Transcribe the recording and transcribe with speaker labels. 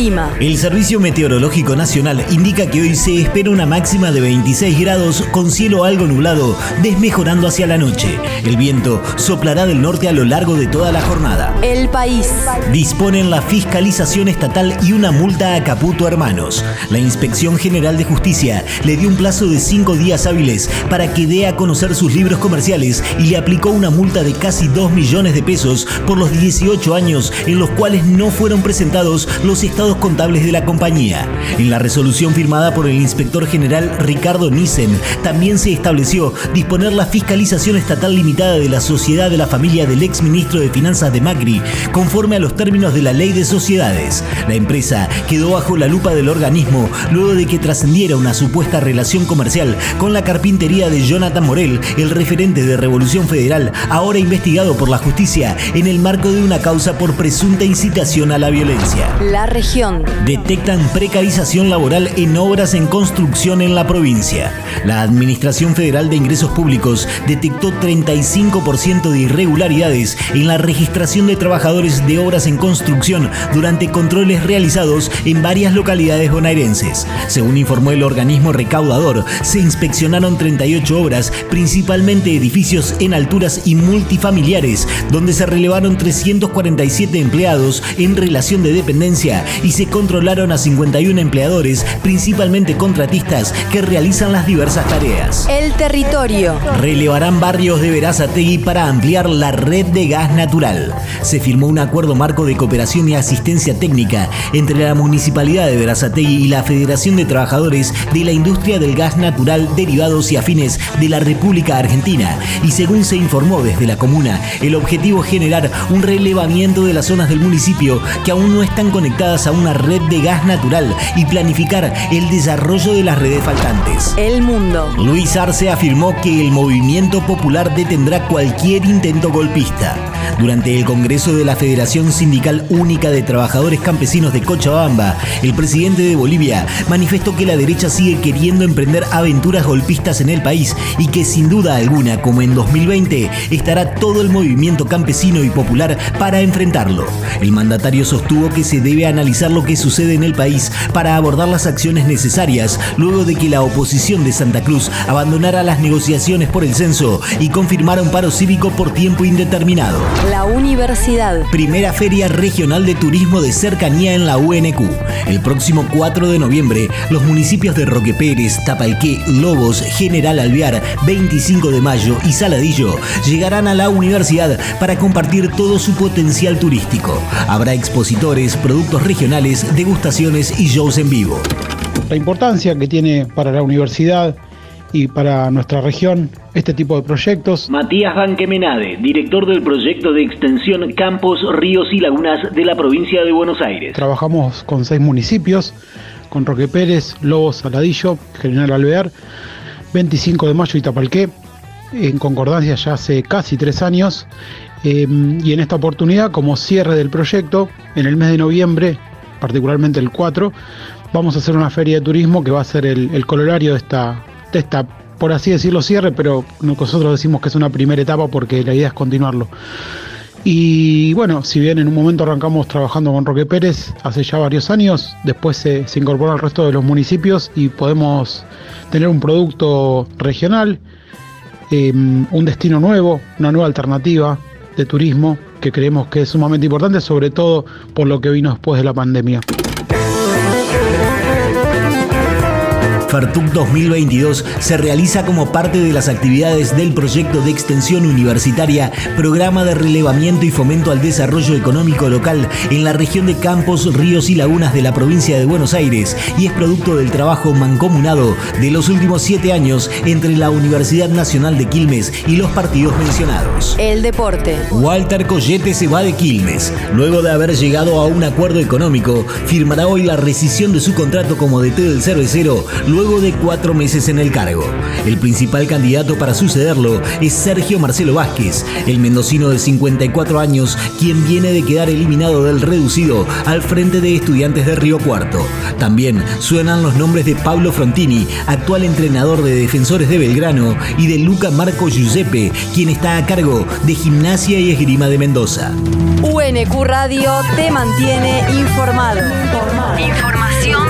Speaker 1: El clima.
Speaker 2: El Servicio Meteorológico Nacional indica que hoy se espera una máxima de 26 grados con cielo algo nublado, desmejorando hacia la noche. El viento soplará del norte a lo largo de toda la jornada.
Speaker 1: El país.
Speaker 2: Disponen la fiscalización estatal y una multa a Caputo Hermanos. La Inspección General de Justicia le dio un plazo de cinco días hábiles para que dé a conocer sus libros comerciales y le aplicó una multa de casi 2 millones de pesos por los 18 años en los cuales no fueron presentados los estados contables de la compañía. En la resolución firmada por el inspector general Ricardo Nissen, también se estableció disponer la fiscalización estatal limitada de la sociedad de la familia del ex ministro de Finanzas de Macri, conforme a los términos de la ley de sociedades. La empresa quedó bajo la lupa del organismo luego de que trascendiera una supuesta relación comercial con la carpintería de Jonathan Morel, el referente de Revolución Federal, ahora investigado por la justicia en el marco de una causa por presunta incitación a la violencia.
Speaker 1: La región.
Speaker 2: Detectan precarización laboral en obras en construcción en la provincia. La Administración Federal de Ingresos Públicos detectó 35% de irregularidades en la registración de trabajadores de obras en construcción durante controles realizados en varias localidades bonaerenses. Según informó el organismo recaudador, se inspeccionaron 38 obras, principalmente edificios en alturas y multifamiliares, donde se relevaron 347 empleados en relación de dependencia y se controlaron a 51 empleadores, principalmente contratistas, que realizan las diversas tareas.
Speaker 1: El territorio.
Speaker 2: Relevarán barrios de Verazategui para ampliar la red de gas natural. Se firmó un acuerdo marco de cooperación y asistencia técnica entre la Municipalidad de Verazategui y la Federación de Trabajadores de la Industria del Gas Natural, Derivados y Afines de la República Argentina. Y según se informó desde la comuna, el objetivo es generar un relevamiento de las zonas del municipio que aún no están conectadas a una red de gas natural y planificar el desarrollo de las redes faltantes.
Speaker 1: El mundo.
Speaker 2: Luis Arce afirmó que el movimiento popular detendrá cualquier intento golpista. Durante el Congreso de la Federación Sindical Única de Trabajadores Campesinos de Cochabamba, el presidente de Bolivia manifestó que la derecha sigue queriendo emprender aventuras golpistas en el país y que sin duda alguna, como en 2020, estará todo el movimiento campesino y popular para enfrentarlo. El mandatario sostuvo que se debe analizar lo que sucede en el país para abordar las acciones necesarias luego de que la oposición de Santa Cruz abandonara las negociaciones por el censo y confirmara un paro cívico por tiempo indeterminado.
Speaker 1: La universidad.
Speaker 2: Primera Feria Regional de Turismo de Cercanía en la UNQ. El próximo 4 de noviembre, los municipios de Roque Pérez, Tapalqué, Lobos, General Alvear, 25 de Mayo y Saladillo llegarán a la universidad para compartir todo su potencial turístico. Habrá expositores, productos regionales, degustaciones y shows en vivo.
Speaker 3: La importancia que tiene para la universidad y para nuestra región este tipo de proyectos.
Speaker 4: Matías Banquemenade, director del proyecto de extensión Campos, Ríos y Lagunas de la provincia de Buenos Aires.
Speaker 3: Trabajamos con seis municipios, con Roque Pérez, Lobos, Saladillo, General Alvear, 25 de mayo y Tapalqué, en concordancia ya hace casi tres años. Eh, y en esta oportunidad, como cierre del proyecto, en el mes de noviembre, particularmente el 4, vamos a hacer una feria de turismo que va a ser el, el colorario de esta, esta, por así decirlo, cierre, pero nosotros decimos que es una primera etapa porque la idea es continuarlo. Y bueno, si bien en un momento arrancamos trabajando con Roque Pérez hace ya varios años, después se, se incorpora al resto de los municipios y podemos tener un producto regional, eh, un destino nuevo, una nueva alternativa de turismo que creemos que es sumamente importante, sobre todo por lo que vino después de la pandemia.
Speaker 2: Fartuc 2022 se realiza como parte de las actividades del proyecto de extensión universitaria, programa de relevamiento y fomento al desarrollo económico local en la región de Campos, Ríos y Lagunas de la provincia de Buenos Aires y es producto del trabajo mancomunado de los últimos siete años entre la Universidad Nacional de Quilmes y los partidos mencionados.
Speaker 1: El deporte.
Speaker 2: Walter Collete se va de Quilmes. Luego de haber llegado a un acuerdo económico, firmará hoy la rescisión de su contrato como DT del cervecero, luego luego de cuatro meses en el cargo. El principal candidato para sucederlo es Sergio Marcelo Vázquez, el mendocino de 54 años, quien viene de quedar eliminado del reducido al frente de estudiantes de Río Cuarto. También suenan los nombres de Pablo Frontini, actual entrenador de defensores de Belgrano, y de Luca Marco Giuseppe, quien está a cargo de Gimnasia y Esgrima de Mendoza.
Speaker 1: UNQ Radio te mantiene informado.
Speaker 5: Información